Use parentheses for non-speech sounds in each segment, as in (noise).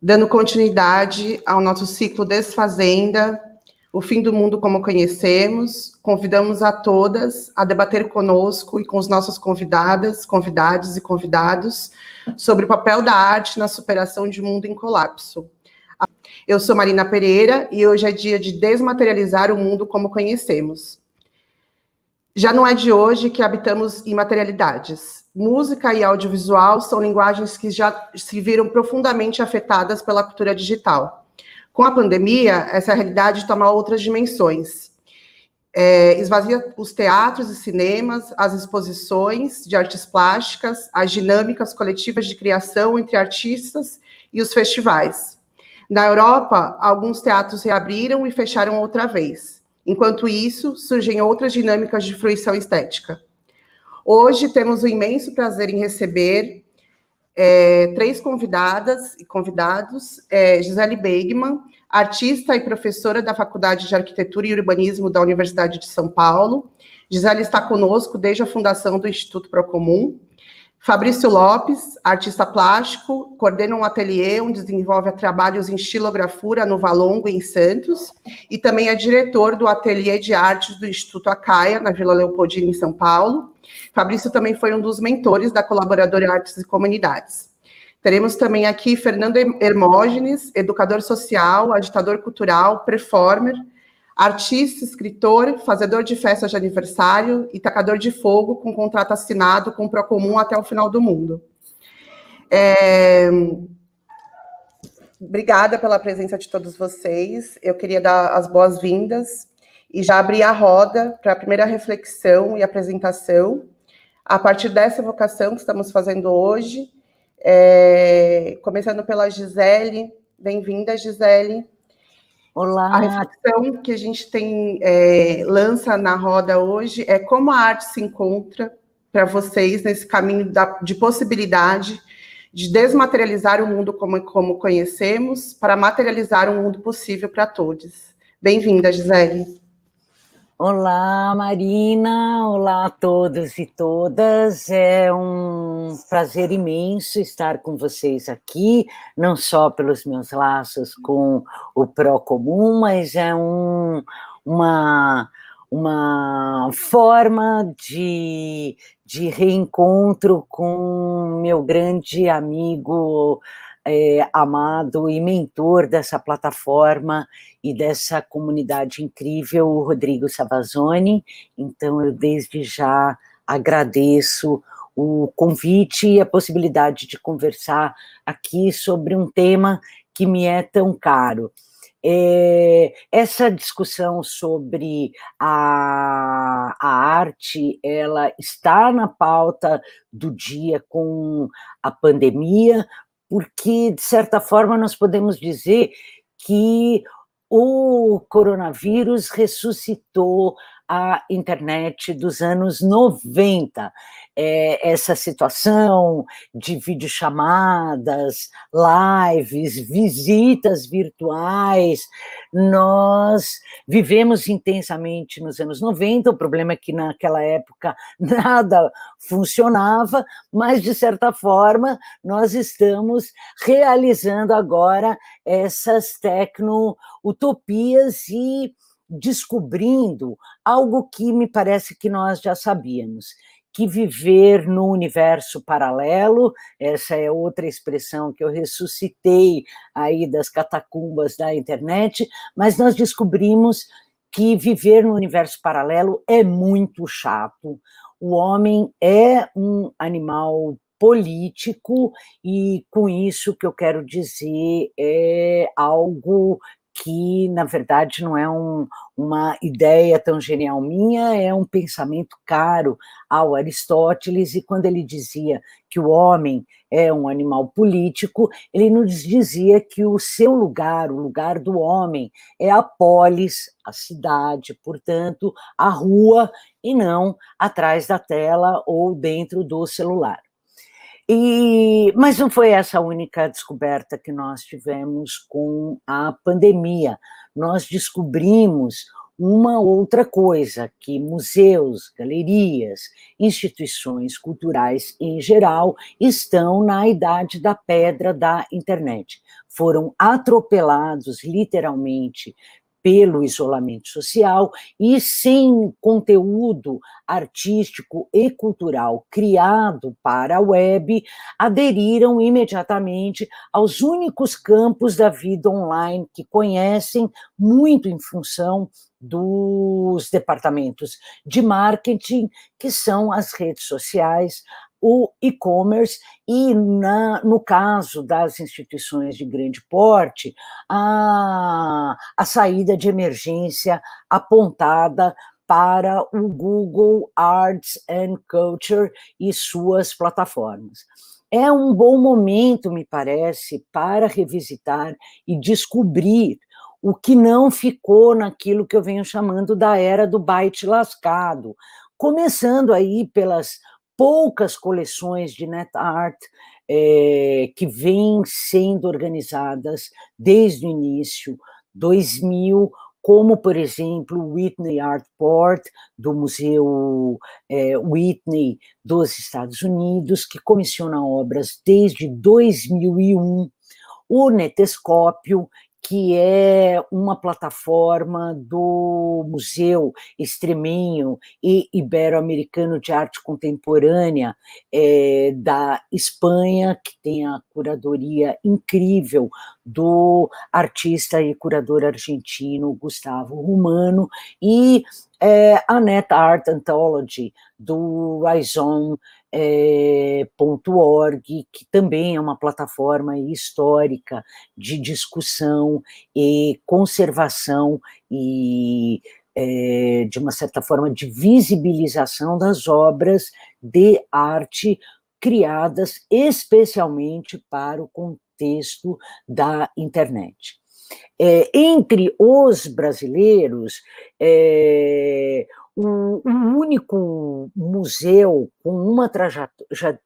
dando continuidade ao nosso ciclo Desfazenda, o fim do mundo como conhecemos, convidamos a todas a debater conosco e com os nossos convidadas, convidados e convidados sobre o papel da arte na superação de um mundo em colapso. Eu sou Marina Pereira e hoje é dia de desmaterializar o mundo como conhecemos. Já não é de hoje que habitamos imaterialidades. Música e audiovisual são linguagens que já se viram profundamente afetadas pela cultura digital com a pandemia, essa realidade toma outras dimensões. É, esvazia os teatros e cinemas, as exposições de artes plásticas, as dinâmicas coletivas de criação entre artistas e os festivais. Na Europa, alguns teatros reabriram e fecharam outra vez. Enquanto isso, surgem outras dinâmicas de fruição estética. Hoje temos o imenso prazer em receber é, três convidadas e convidados, é, Gisele Beigman, artista e professora da Faculdade de Arquitetura e Urbanismo da Universidade de São Paulo. Gisele está conosco desde a fundação do Instituto Procomum. Fabrício Lopes, artista plástico, coordena um ateliê onde desenvolve trabalhos em estilografura no Valongo, em Santos, e também é diretor do ateliê de artes do Instituto Acaia, na Vila Leopoldina, em São Paulo. Fabrício também foi um dos mentores da colaboradora Artes e Comunidades. Teremos também aqui Fernando Hermógenes, educador social, agitador cultural, performer, artista, escritor, fazedor de festas de aniversário e tacador de fogo com contrato assinado com o Procomum até o final do mundo. É... Obrigada pela presença de todos vocês. Eu queria dar as boas-vindas e já abrir a roda para a primeira reflexão e apresentação. A partir dessa vocação que estamos fazendo hoje, é... começando pela Gisele. Bem-vinda, Gisele. Olá. A reflexão que a gente tem é, lança na roda hoje é como a arte se encontra para vocês nesse caminho da, de possibilidade de desmaterializar o mundo como, como conhecemos para materializar um mundo possível para todos. Bem-vinda, Gisele. Olá, Marina. Olá a todos e todas. É um prazer imenso estar com vocês aqui, não só pelos meus laços com o Procomum, mas é um, uma, uma forma de, de reencontro com meu grande amigo é, amado e mentor dessa plataforma e dessa comunidade incrível, o Rodrigo Savazone. Então, eu desde já agradeço o convite e a possibilidade de conversar aqui sobre um tema que me é tão caro. É, essa discussão sobre a, a arte, ela está na pauta do dia com a pandemia, porque, de certa forma, nós podemos dizer que o coronavírus ressuscitou a internet dos anos 90 é, essa situação de videochamadas, lives, visitas virtuais. Nós vivemos intensamente nos anos 90, o problema é que naquela época (laughs) nada funcionava, mas de certa forma nós estamos realizando agora essas tecno-utopias e descobrindo algo que me parece que nós já sabíamos, que viver no universo paralelo, essa é outra expressão que eu ressuscitei aí das catacumbas da internet, mas nós descobrimos que viver no universo paralelo é muito chato. O homem é um animal político e com isso que eu quero dizer é algo que, na verdade, não é um, uma ideia tão genial minha, é um pensamento caro ao Aristóteles, e quando ele dizia que o homem é um animal político, ele nos dizia que o seu lugar, o lugar do homem, é a polis, a cidade, portanto, a rua, e não atrás da tela ou dentro do celular. E, mas não foi essa a única descoberta que nós tivemos com a pandemia. Nós descobrimos uma outra coisa, que museus, galerias, instituições culturais em geral estão na idade da pedra da internet. Foram atropelados literalmente pelo isolamento social e sem conteúdo artístico e cultural criado para a web, aderiram imediatamente aos únicos campos da vida online que conhecem, muito em função dos departamentos de marketing, que são as redes sociais, o e-commerce e, na, no caso das instituições de grande porte, a, a saída de emergência apontada para o Google Arts and Culture e suas plataformas. É um bom momento, me parece, para revisitar e descobrir o que não ficou naquilo que eu venho chamando da era do byte lascado, começando aí pelas poucas coleções de net art é, que vêm sendo organizadas desde o início, 2000, como, por exemplo, o Whitney Art Port, do Museu é, Whitney dos Estados Unidos, que comissiona obras desde 2001, o Netescópio, que é uma plataforma do Museu Extreminho e Ibero-Americano de Arte Contemporânea é, da Espanha, que tem a curadoria incrível do artista e curador argentino Gustavo Romano, e é, a Net Art Anthology do Rhizome é, .org, que também é uma plataforma histórica de discussão e conservação e, é, de uma certa forma, de visibilização das obras de arte criadas especialmente para o contexto da internet. É, entre os brasileiros, é, o, único museu com uma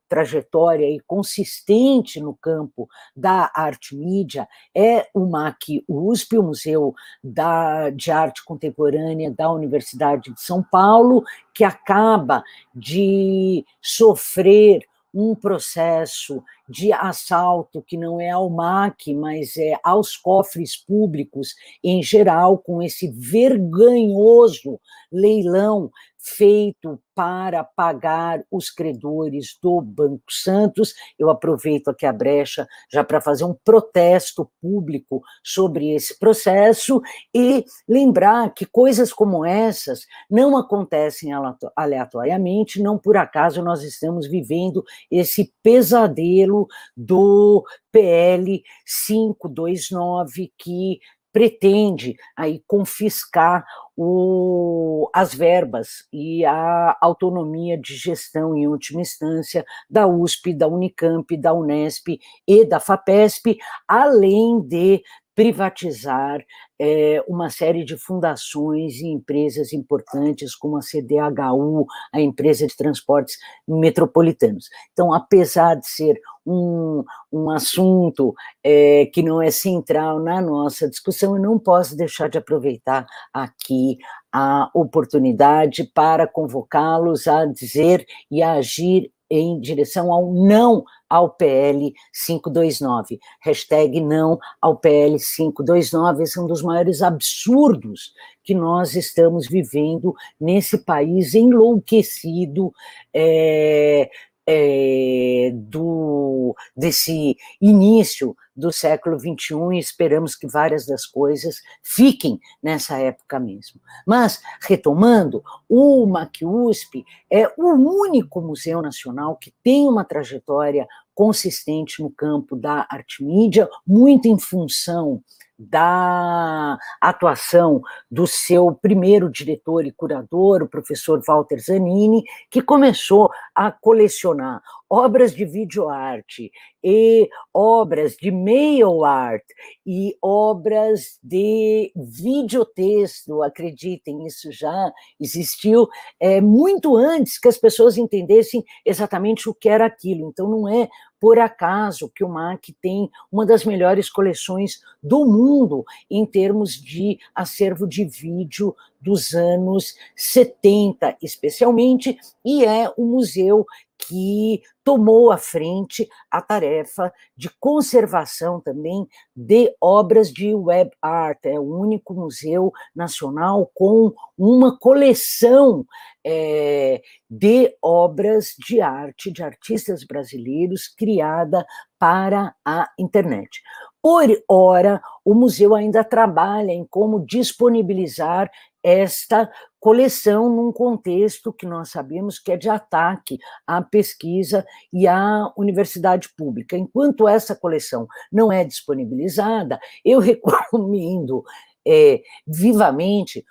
trajetória e consistente no campo da arte mídia é o MAC USP, o Museu da, de Arte Contemporânea da Universidade de São Paulo, que acaba de sofrer um processo de assalto que não é ao MAC, mas é aos cofres públicos em geral, com esse vergonhoso leilão feito para pagar os credores do Banco Santos. Eu aproveito aqui a brecha já para fazer um protesto público sobre esse processo e lembrar que coisas como essas não acontecem aleatoriamente, não por acaso nós estamos vivendo esse pesadelo do PL 529 que pretende aí confiscar o, as verbas e a autonomia de gestão, em última instância, da USP, da Unicamp, da Unesp e da FAPESP, além de privatizar é, uma série de fundações e empresas importantes, como a CDHU, a empresa de transportes metropolitanos. Então, apesar de ser um, um assunto é, que não é central na nossa discussão, eu não posso deixar de aproveitar aqui a oportunidade para convocá-los a dizer e a agir em direção ao não ao PL 529. Hashtag não ao PL 529. Esse é um dos maiores absurdos que nós estamos vivendo nesse país enlouquecido. É, é, do, desse início do século XXI e esperamos que várias das coisas fiquem nessa época mesmo. Mas, retomando, o MacUSP é o único museu nacional que tem uma trajetória consistente no campo da arte mídia, muito em função da atuação do seu primeiro diretor e curador, o professor Walter Zanini, que começou a colecionar obras de videoarte e obras de mail art e obras de videotexto, acreditem, isso já existiu é, muito antes que as pessoas entendessem exatamente o que era aquilo. Então, não é por acaso que o MAC tem uma das melhores coleções do mundo em termos de acervo de vídeo dos anos 70, especialmente, e é o museu que tomou à frente a tarefa de conservação também de obras de web art. É o único museu nacional com uma coleção é, de obras de arte de artistas brasileiros criada para a internet. Por hora, o museu ainda trabalha em como disponibilizar esta coleção num contexto que nós sabemos que é de ataque à pesquisa e à universidade pública. Enquanto essa coleção não é disponibilizada, eu (laughs) recomendo é, vivamente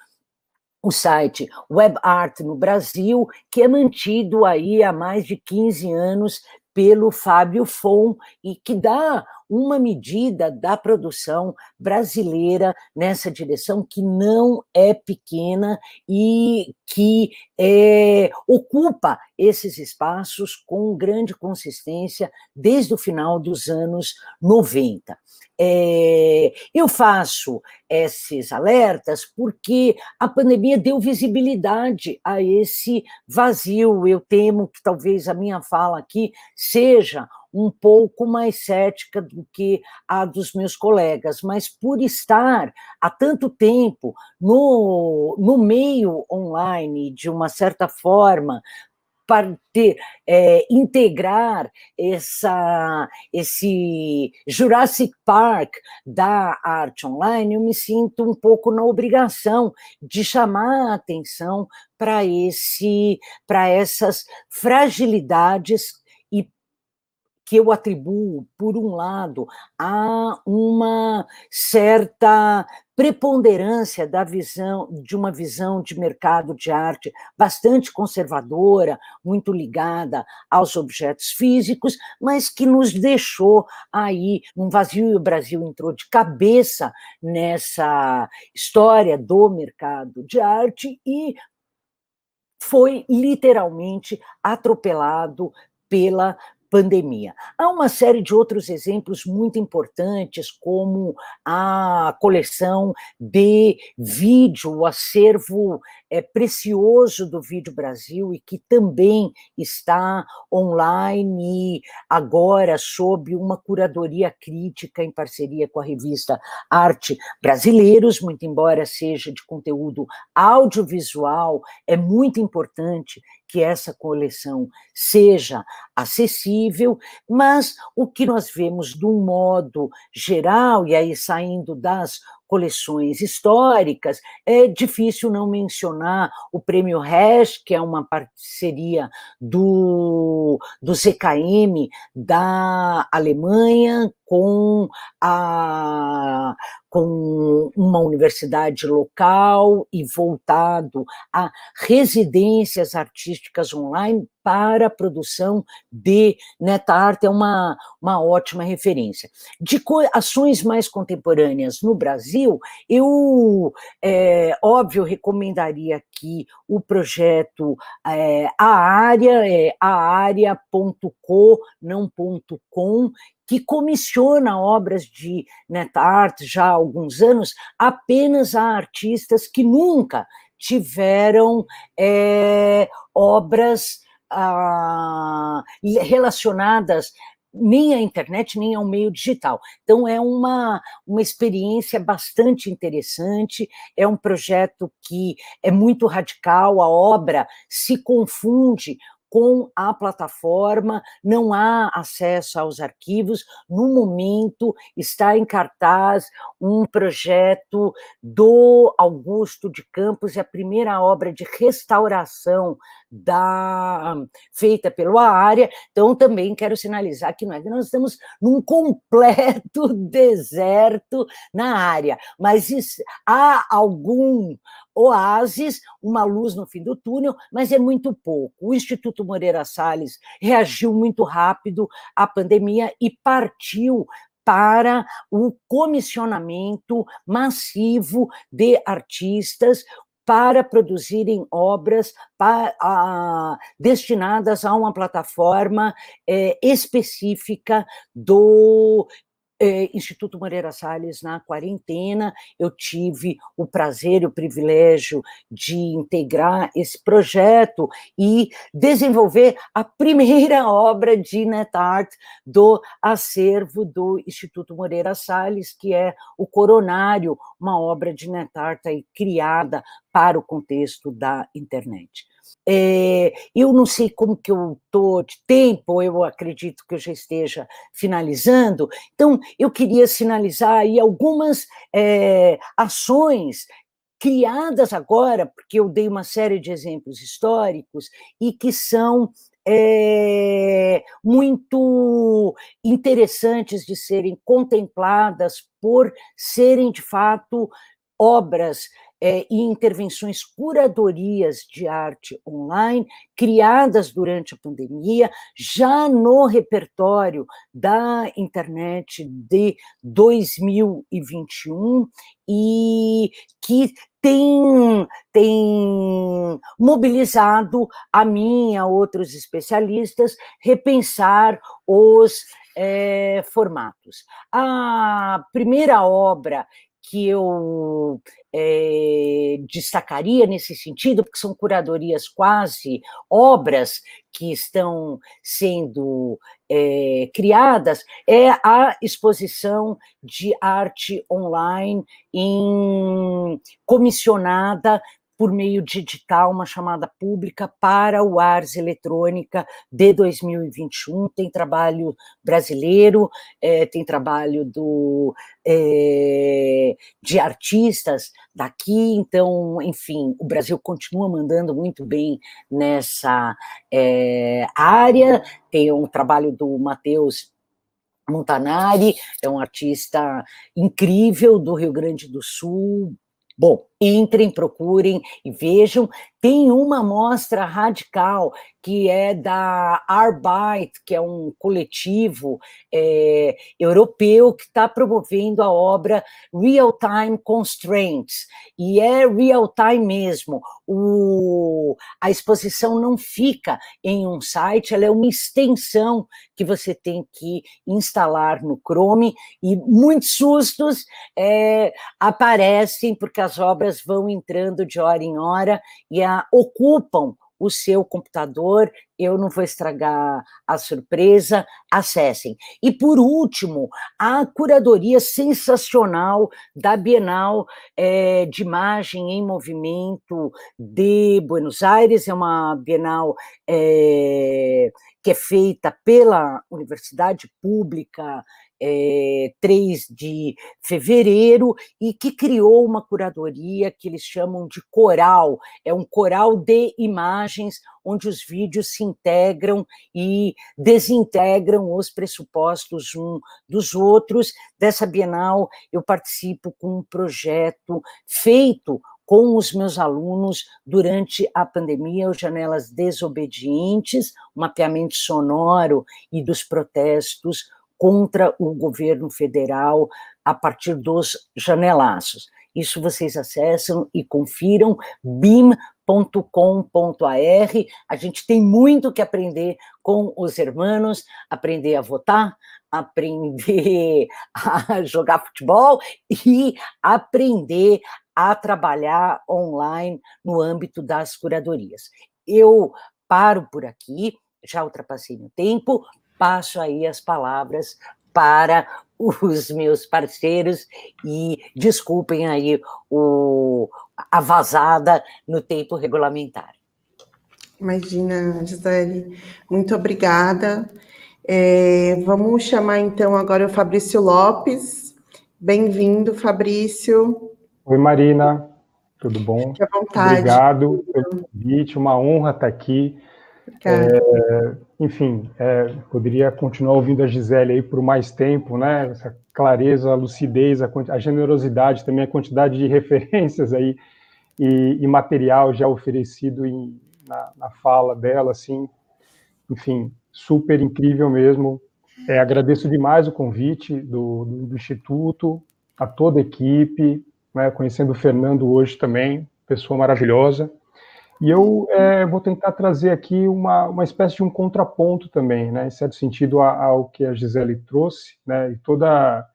o site Web Art no Brasil, que é mantido aí há mais de 15 anos pelo Fábio Fon e que dá uma medida da produção brasileira nessa direção que não é pequena e que é, ocupa esses espaços com grande consistência desde o final dos anos 90. É, eu faço esses alertas porque a pandemia deu visibilidade a esse vazio. Eu temo que talvez a minha fala aqui seja um pouco mais cética do que a dos meus colegas, mas por estar há tanto tempo no, no meio online, de uma certa forma, para ter, é, integrar essa, esse Jurassic Park da arte online, eu me sinto um pouco na obrigação de chamar a atenção para esse para essas fragilidades que eu atribuo, por um lado, a uma certa preponderância da visão de uma visão de mercado de arte bastante conservadora, muito ligada aos objetos físicos, mas que nos deixou aí num vazio e o Brasil entrou de cabeça nessa história do mercado de arte e foi literalmente atropelado pela pandemia. Há uma série de outros exemplos muito importantes, como a coleção de vídeo, o acervo é, precioso do Vídeo Brasil e que também está online agora sob uma curadoria crítica em parceria com a revista Arte Brasileiros, muito embora seja de conteúdo audiovisual, é muito importante que essa coleção seja acessível, mas o que nós vemos de um modo geral, e aí saindo das coleções históricas, é difícil não mencionar o Prêmio Resch, que é uma parceria do, do CKM da Alemanha com a com uma universidade local e voltado a residências artísticas online para a produção de NetArt, é uma, uma ótima referência. De ações mais contemporâneas no Brasil, eu, é, óbvio, recomendaria aqui o projeto é, A Área, é aárea.co, não ponto .com, que comissiona obras de NetArt já há alguns anos apenas a artistas que nunca tiveram é, obras ah, relacionadas nem à internet, nem ao meio digital. Então, é uma, uma experiência bastante interessante, é um projeto que é muito radical, a obra se confunde com a plataforma, não há acesso aos arquivos. No momento, está em cartaz um projeto do Augusto de Campos, é a primeira obra de restauração da feita pela área. Então, também quero sinalizar que nós, nós estamos num completo (laughs) deserto na área, mas há algum oásis, uma luz no fim do túnel, mas é muito pouco. O Instituto Moreira Salles reagiu muito rápido à pandemia e partiu para o comissionamento massivo de artistas para produzirem obras a, destinadas a uma plataforma é, específica do é, Instituto Moreira Salles na quarentena. Eu tive o prazer e o privilégio de integrar esse projeto e desenvolver a primeira (laughs) obra de NetArt do acervo do Instituto Moreira Salles, que é o Coronário, uma obra de NetArt aí, criada para o contexto da internet. É, eu não sei como que eu estou de tempo, eu acredito que eu já esteja finalizando, então eu queria sinalizar aí algumas é, ações criadas agora, porque eu dei uma série de exemplos históricos e que são é, muito interessantes de serem contempladas por serem de fato obras é, e intervenções curadorias de arte online, criadas durante a pandemia, já no repertório da internet de 2021, e que tem, tem mobilizado a mim e a outros especialistas repensar os é, formatos. A primeira obra que eu é, destacaria nesse sentido, porque são curadorias quase obras que estão sendo é, criadas, é a exposição de arte online em, comissionada por meio de edital, uma chamada pública para o Ars Eletrônica de 2021. Tem trabalho brasileiro, é, tem trabalho do, é, de artistas daqui, então, enfim, o Brasil continua mandando muito bem nessa é, área. Tem um trabalho do Matheus Montanari, é um artista incrível do Rio Grande do Sul, Bom, entrem, procurem e vejam. Tem uma amostra radical que é da Arbeit, que é um coletivo é, europeu que está promovendo a obra Real Time Constraints. E é real time mesmo. O, a exposição não fica em um site, ela é uma extensão que você tem que instalar no Chrome, e muitos sustos é, aparecem, porque as obras vão entrando de hora em hora e a, ocupam o seu computador, eu não vou estragar a surpresa, acessem. E por último, a curadoria sensacional da Bienal é, de Imagem em Movimento de Buenos Aires, é uma Bienal é, que é feita pela Universidade Pública é, 3 de fevereiro e que criou uma curadoria que eles chamam de coral. É um coral de imagens onde os vídeos se integram e desintegram os pressupostos um dos outros. Dessa Bienal, eu participo com um projeto feito com os meus alunos durante a pandemia, os Janelas Desobedientes, o mapeamento sonoro e dos protestos contra o governo federal a partir dos janelaços. Isso vocês acessam e confiram bim.com.br. A gente tem muito que aprender com os hermanos, aprender a votar, aprender (laughs) a jogar futebol e aprender a trabalhar online no âmbito das curadorias. Eu paro por aqui, já ultrapassei meu tempo, passo aí as palavras para os meus parceiros e desculpem aí o, a vazada no tempo regulamentar. Imagina, Gisele, muito obrigada. É, vamos chamar então agora o Fabrício Lopes. Bem-vindo, Fabrício. Oi, Marina, tudo bom? Fique à vontade. Obrigado pelo convite, uma honra estar aqui. É, enfim, é, poderia continuar ouvindo a Gisele aí por mais tempo, né? Essa clareza, a lucidez, a, a generosidade, também a quantidade de (laughs) referências aí e, e material já oferecido em, na, na, fala dela, assim, enfim, super incrível mesmo. É, agradeço demais o convite do, do, do Instituto, a toda a equipe, né, conhecendo o Fernando hoje também, pessoa maravilhosa. E eu é, vou tentar trazer aqui uma, uma espécie de um contraponto também, né, em certo sentido, ao que a Gisele trouxe, né, e toda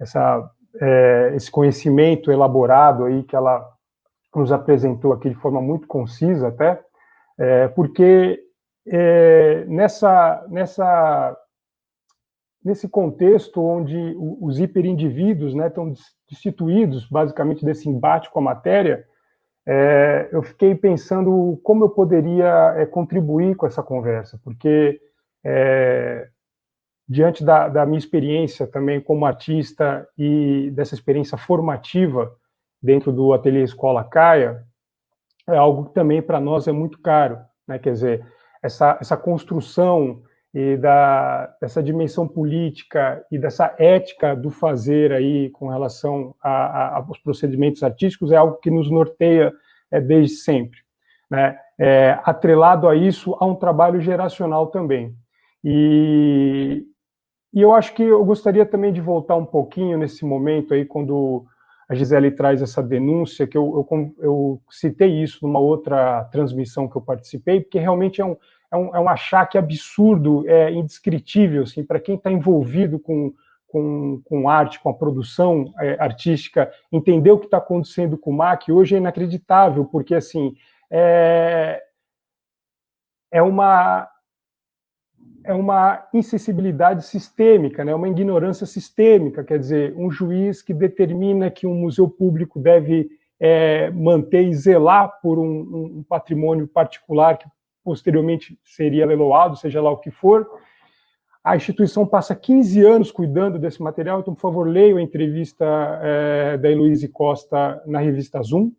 essa, é, esse conhecimento elaborado aí que ela nos apresentou aqui de forma muito concisa até, é, porque é, nessa, nessa, nesse contexto onde os hiperindivíduos né, estão destituídos basicamente desse embate com a matéria, é, eu fiquei pensando como eu poderia é, contribuir com essa conversa, porque é, diante da, da, minha experiência também como artista e dessa experiência formativa dentro do Ateliê Escola Caia, é algo que também para nós é muito caro, né? Quer dizer, essa, essa construção e da, dessa dimensão política e dessa ética do fazer aí com relação a, a, aos procedimentos artísticos é algo que nos norteia é, desde sempre. Né? É, atrelado a isso, há um trabalho geracional também. E, e eu acho que eu gostaria também de voltar um pouquinho nesse momento aí, quando a Gisele traz essa denúncia, que eu, eu, eu citei isso numa outra transmissão que eu participei, porque realmente é um, é um, é um achaque absurdo, é indescritível, assim, para quem está envolvido com, com, com arte, com a produção é, artística, entender o que está acontecendo com o MAC hoje é inacreditável, porque, assim, é, é uma é uma insensibilidade sistêmica, né? uma ignorância sistêmica, quer dizer, um juiz que determina que um museu público deve é, manter e zelar por um, um patrimônio particular que posteriormente seria leiloado, seja lá o que for. A instituição passa 15 anos cuidando desse material, então, por favor, leia a entrevista é, da Heloíse Costa na revista Zoom.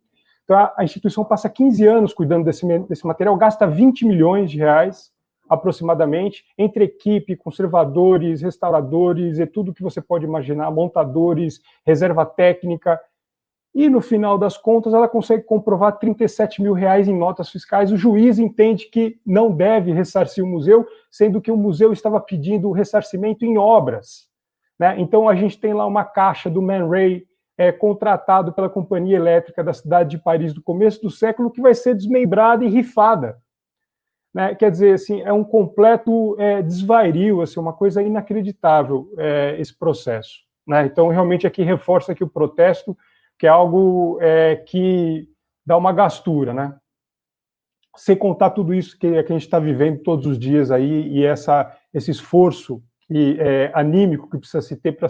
Então, a instituição passa 15 anos cuidando desse, desse material, gasta 20 milhões de reais, aproximadamente, entre equipe, conservadores, restauradores e tudo que você pode imaginar, montadores, reserva técnica, e no final das contas ela consegue comprovar 37 mil reais em notas fiscais. O juiz entende que não deve ressarcir o museu, sendo que o museu estava pedindo o ressarcimento em obras. Né? Então a gente tem lá uma caixa do Man Ray é, contratado pela companhia elétrica da cidade de Paris do começo do século que vai ser desmembrada e rifada. Né? Quer dizer, assim, é um completo é, desvario, assim, uma coisa inacreditável é, esse processo. Né? Então realmente aqui reforça que o protesto que é algo é, que dá uma gastura, né? Sem contar tudo isso que, que a gente está vivendo todos os dias aí e essa, esse esforço e, é, anímico que precisa se ter para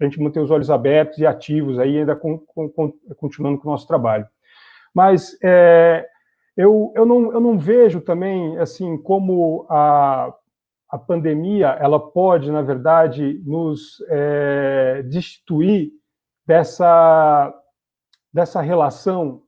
a gente manter os olhos abertos e ativos aí, ainda com, com, com, continuando com o nosso trabalho. Mas é, eu, eu, não, eu não vejo também assim como a, a pandemia ela pode, na verdade, nos é, destituir dessa, dessa relação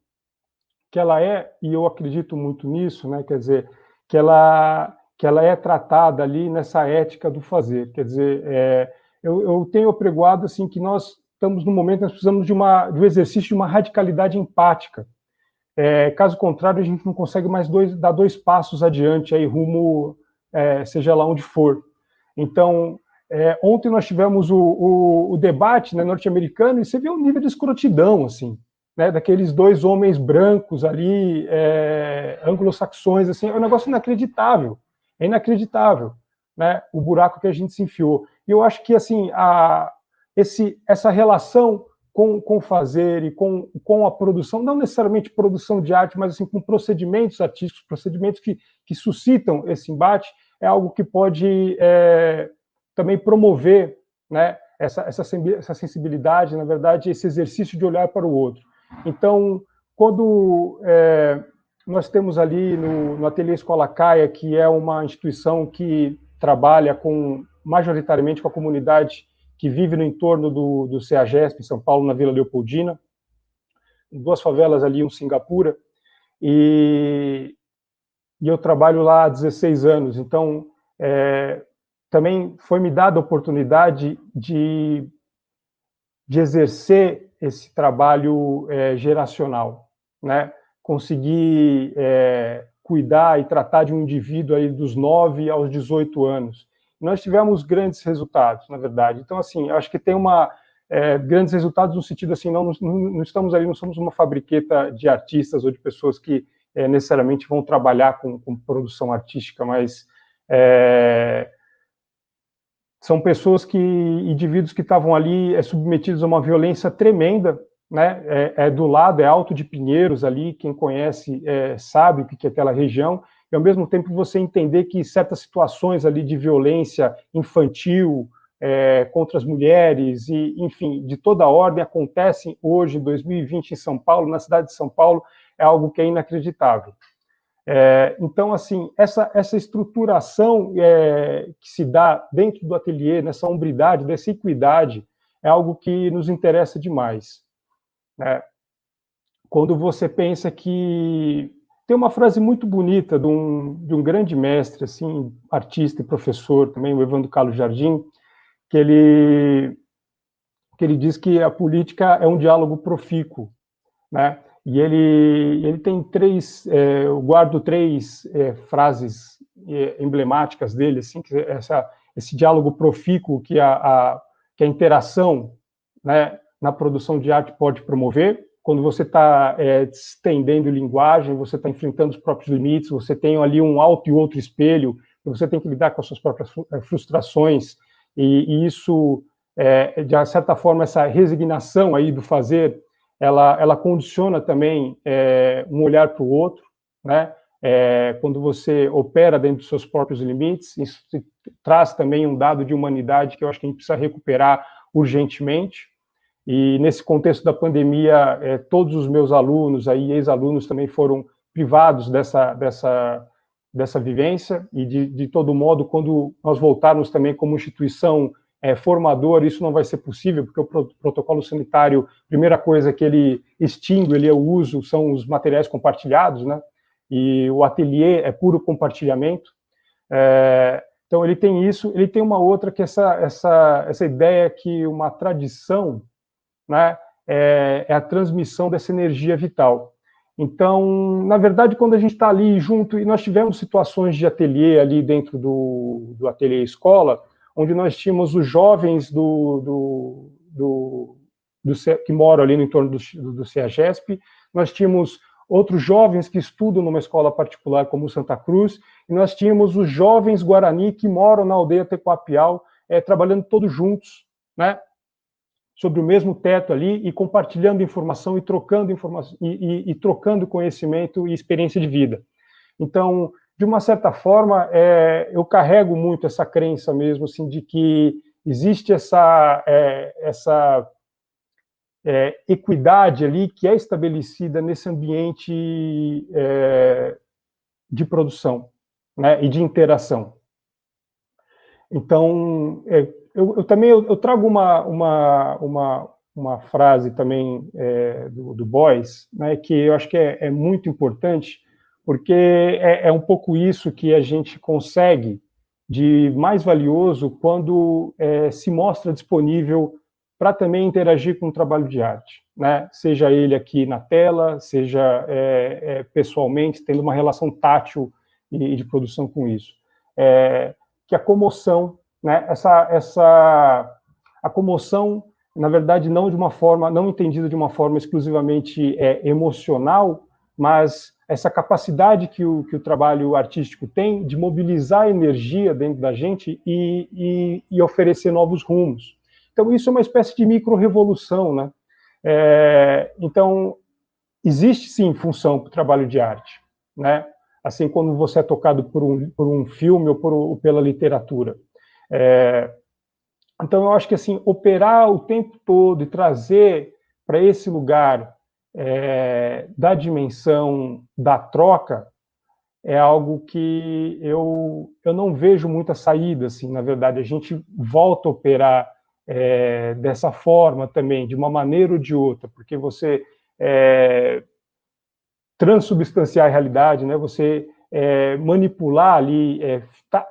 que ela é, e eu acredito muito nisso, né, quer dizer, que ela, que ela é tratada ali nessa ética do fazer, quer dizer, é, eu, eu tenho pregoado assim que nós estamos no momento nós precisamos de uma de um exercício de uma radicalidade empática. É, caso contrário, a gente não consegue mais dois, dar dois passos adiante aí rumo, é, seja lá onde for. Então, é, ontem nós tivemos o, o, o debate né, norte-americano e você vê o nível de escrotidão, assim, né, daqueles dois homens brancos ali, é, anglo-saxões, assim, é um negócio inacreditável, é inacreditável, né, o buraco que a gente se enfiou. E eu acho que, assim, a, esse, essa relação com, com fazer e com, com a produção, não necessariamente produção de arte, mas assim, com procedimentos artísticos, procedimentos que, que suscitam esse embate, é algo que pode é, também promover né, essa, essa, essa sensibilidade, na verdade, esse exercício de olhar para o outro. Então, quando é, nós temos ali no, no Ateliê Escola Caia, que é uma instituição que trabalha com majoritariamente com a comunidade que vive no entorno do, do CEAGESP, em São Paulo, na Vila Leopoldina, duas favelas ali, um Singapura, e, e eu trabalho lá há 16 anos, então é, também foi me dada a oportunidade de, de exercer esse trabalho é, geracional, né? Conseguir é, cuidar e tratar de um indivíduo aí dos 9 aos 18 anos. Nós tivemos grandes resultados, na verdade. Então, assim, acho que tem uma é, grandes resultados no sentido assim, não, não, não, estamos ali, não somos uma fabriqueta de artistas ou de pessoas que é, necessariamente vão trabalhar com, com produção artística, mas é, são pessoas que, indivíduos que estavam ali é, submetidos a uma violência tremenda, né? É, é, do lado, é Alto de Pinheiros ali, quem conhece é, sabe o que é aquela região, e ao mesmo tempo você entender que certas situações ali de violência infantil é, contra as mulheres, e enfim, de toda ordem acontecem hoje, em 2020, em São Paulo, na cidade de São Paulo, é algo que é inacreditável. É, então, assim, essa, essa estruturação é, que se dá dentro do ateliê, nessa hombridade, dessa equidade, é algo que nos interessa demais. Né? Quando você pensa que tem uma frase muito bonita de um, de um grande mestre, assim, artista e professor também, o Evandro Carlos Jardim, que ele que ele diz que a política é um diálogo profícuo, né? E ele, ele tem três, é, eu guardo três é, frases é, emblemáticas dele, assim, que essa, esse diálogo profícuo que a, a, que a interação né, na produção de arte pode promover, quando você está é, estendendo linguagem, você está enfrentando os próprios limites, você tem ali um alto e outro espelho, você tem que lidar com as suas próprias é, frustrações, e, e isso, é, de certa forma, essa resignação aí do fazer ela, ela condiciona também é, um olhar para o outro, né? É, quando você opera dentro dos seus próprios limites, isso traz também um dado de humanidade que eu acho que a gente precisa recuperar urgentemente. E nesse contexto da pandemia, é, todos os meus alunos, aí ex-alunos também foram privados dessa dessa dessa vivência e de, de todo modo, quando nós voltarmos também como instituição é, formador, isso não vai ser possível, porque o protocolo sanitário, primeira coisa que ele extingue, ele é o uso, são os materiais compartilhados, né? E o ateliê é puro compartilhamento. É, então, ele tem isso, ele tem uma outra, que é essa, essa, essa ideia que uma tradição né, é, é a transmissão dessa energia vital. Então, na verdade, quando a gente está ali junto, e nós tivemos situações de ateliê ali dentro do, do ateliê escola, onde nós tínhamos os jovens do, do, do, do que moram ali no entorno do, do CEAGESP, nós tínhamos outros jovens que estudam numa escola particular como Santa Cruz, e nós tínhamos os jovens Guarani que moram na aldeia Tecoapial, é, trabalhando todos juntos, né, sobre o mesmo teto ali e compartilhando informação e trocando informação e, e, e trocando conhecimento e experiência de vida. Então, de uma certa forma, é, eu carrego muito essa crença mesmo, assim, de que existe essa, é, essa é, equidade ali que é estabelecida nesse ambiente é, de produção né, e de interação. Então, é, eu, eu, também eu, eu, trago uma, uma, uma, uma frase também é, do, do Boyce, né, que eu acho que é, é muito importante, porque é, é um pouco isso que a gente consegue de mais valioso quando é, se mostra disponível para também interagir com o trabalho de arte, né? Seja ele aqui na tela, seja é, é, pessoalmente, tendo uma relação tátil e, e de produção com isso. É, que a comoção, né? Essa, essa, a comoção, na verdade, não de uma forma, não entendida de uma forma exclusivamente é, emocional, mas essa capacidade que o, que o trabalho artístico tem de mobilizar energia dentro da gente e, e, e oferecer novos rumos. Então, isso é uma espécie de micro-revolução, né? É, então, existe sim função para o trabalho de arte, né? Assim como você é tocado por um, por um filme ou, por, ou pela literatura. É, então, eu acho que assim, operar o tempo todo e trazer para esse lugar é, da dimensão da troca é algo que eu, eu não vejo muita saída, assim, na verdade, a gente volta a operar é, dessa forma também, de uma maneira ou de outra, porque você é, transubstanciar a realidade, né, você é, manipular ali é,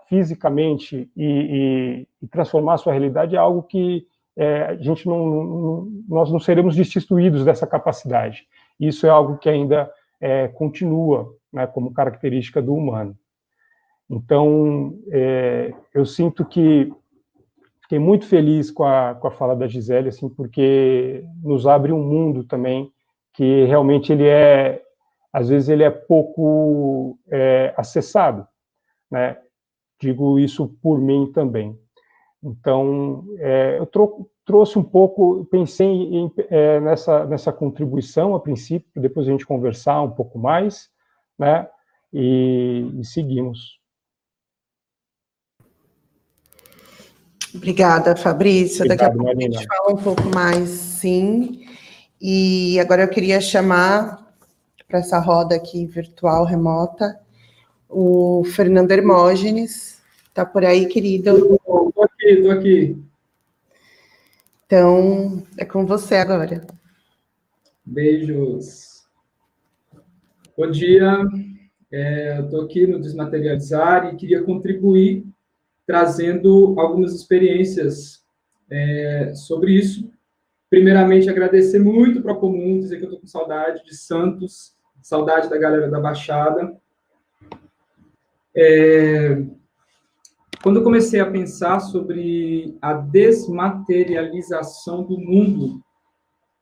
fisicamente e, e, e, transformar a sua realidade é algo que é, a gente não, não, nós não seremos destituídos dessa capacidade. Isso é algo que ainda é, continua né, como característica do humano. Então, é, eu sinto que fiquei muito feliz com a, com a fala da Gisele, assim, porque nos abre um mundo também que realmente ele é, às vezes ele é pouco é, acessado, né? Digo isso por mim também. Então, é, eu trou trouxe um pouco, pensei em, é, nessa, nessa contribuição a princípio, depois a gente conversar um pouco mais, né? E, e seguimos. Obrigada, Fabrício. Obrigado, Daqui a pouco Marina. a gente fala um pouco mais, sim. E agora eu queria chamar para essa roda aqui virtual, remota, o Fernando Hermógenes. Está por aí, querido? Estou aqui, estou aqui. Então, é com você agora. Beijos. Bom dia. É, Estou aqui no Desmaterializar e queria contribuir trazendo algumas experiências é, sobre isso. Primeiramente, agradecer muito para o Comum, dizer que eu estou com saudade de Santos, saudade da galera da Baixada. É, quando eu comecei a pensar sobre a desmaterialização do mundo,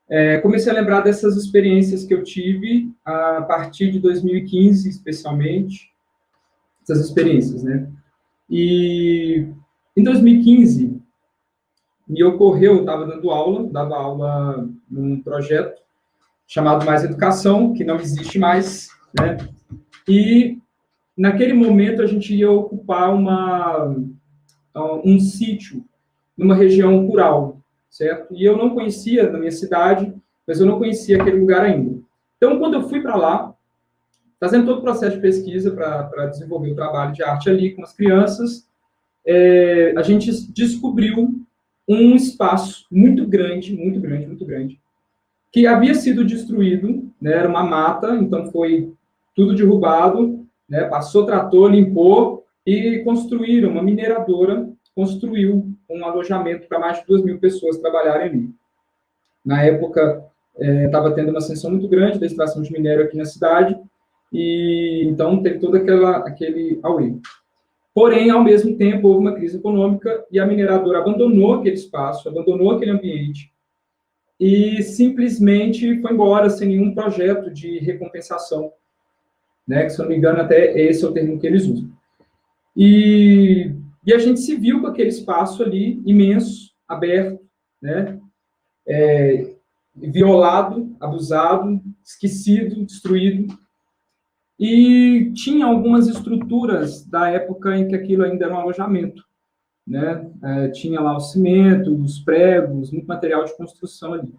é, comecei a lembrar dessas experiências que eu tive a partir de 2015, especialmente, essas experiências, né? E em 2015, me ocorreu, eu estava dando aula, dava aula num projeto chamado Mais Educação, que não existe mais, né? E naquele momento a gente ia ocupar uma, um sítio numa região rural, certo? E eu não conhecia na minha cidade, mas eu não conhecia aquele lugar ainda. Então, quando eu fui para lá, fazendo todo o processo de pesquisa para desenvolver o trabalho de arte ali com as crianças, é, a gente descobriu um espaço muito grande, muito grande, muito grande, que havia sido destruído, né, era uma mata, então foi tudo derrubado, né, passou trator, limpou e construíram, uma mineradora construiu um alojamento para mais de duas mil pessoas trabalharem ali. Na época, estava é, tendo uma ascensão muito grande da extração de minério aqui na cidade, e então teve todo aquela, aquele auê. Porém, ao mesmo tempo, houve uma crise econômica e a mineradora abandonou aquele espaço, abandonou aquele ambiente e simplesmente foi embora sem nenhum projeto de recompensação, né? Que, se eu não me engano, até esse é o termo que eles usam. E, e a gente se viu com aquele espaço ali imenso, aberto, né? É, violado, abusado, esquecido, destruído, e tinha algumas estruturas da época em que aquilo ainda era um alojamento. Né? É, tinha lá o cimento, os pregos, muito material de construção ali.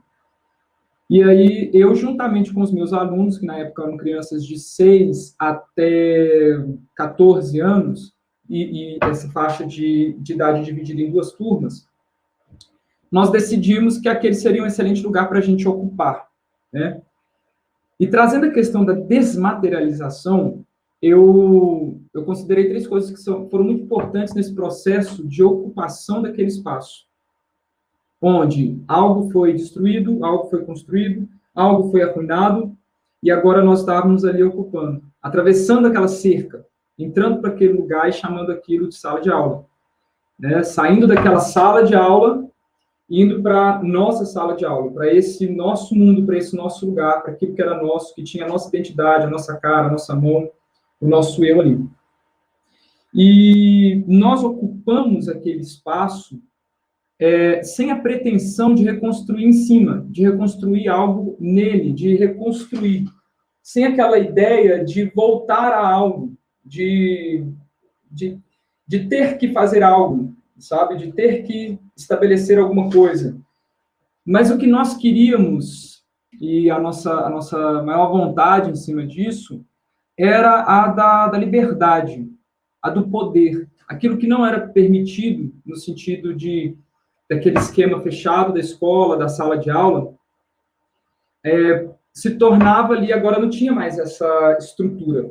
E aí, eu, juntamente com os meus alunos, que na época eram crianças de 6 até 14 anos, e, e essa faixa de, de idade dividida em duas turmas, nós decidimos que aquele seria um excelente lugar para a gente ocupar. Né? E trazendo a questão da desmaterialização, eu, eu considerei três coisas que são, foram muito importantes nesse processo de ocupação daquele espaço. Onde algo foi destruído, algo foi construído, algo foi arruinado, e agora nós estávamos ali ocupando, atravessando aquela cerca, entrando para aquele lugar e chamando aquilo de sala de aula. Né? Saindo daquela sala de aula indo para nossa sala de aula, para esse nosso mundo, para esse nosso lugar, para aquilo que era nosso, que tinha a nossa identidade, a nossa cara, a nossa mão, o nosso eu ali. E nós ocupamos aquele espaço é, sem a pretensão de reconstruir em cima, de reconstruir algo nele, de reconstruir, sem aquela ideia de voltar a algo, de, de, de ter que fazer algo, sabe? De ter que estabelecer alguma coisa. Mas o que nós queríamos, e a nossa, a nossa maior vontade em cima disso, era a da, da liberdade, a do poder. Aquilo que não era permitido, no sentido de daquele esquema fechado da escola, da sala de aula, é, se tornava ali, agora não tinha mais essa estrutura.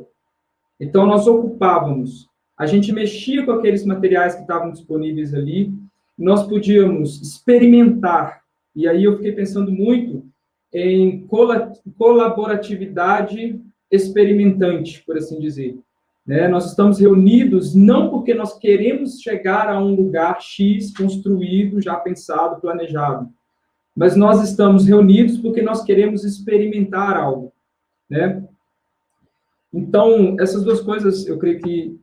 Então, nós ocupávamos a gente mexia com aqueles materiais que estavam disponíveis ali, nós podíamos experimentar, e aí eu fiquei pensando muito em colaboratividade experimentante, por assim dizer. Né? Nós estamos reunidos não porque nós queremos chegar a um lugar X construído, já pensado, planejado, mas nós estamos reunidos porque nós queremos experimentar algo, né? Então, essas duas coisas, eu creio que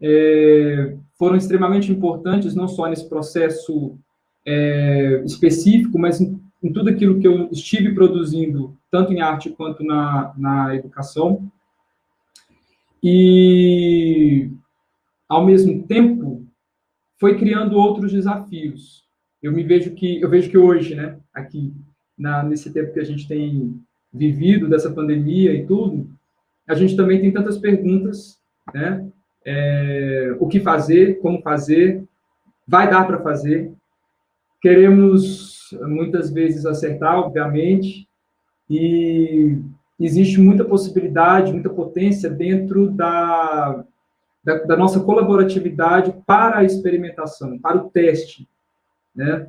é, foram extremamente importantes, não só nesse processo é, específico, mas em, em, tudo aquilo que eu estive produzindo, tanto em arte quanto na, na educação. E, ao mesmo tempo, foi criando outros desafios. Eu me vejo que, eu vejo que hoje, né, aqui, na, nesse tempo que a gente tem vivido dessa pandemia e tudo, a gente também tem tantas perguntas, né? É, o que fazer, como fazer, vai dar para fazer. Queremos muitas vezes acertar, obviamente, e existe muita possibilidade, muita potência dentro da, da, da nossa colaboratividade para a experimentação, para o teste, né?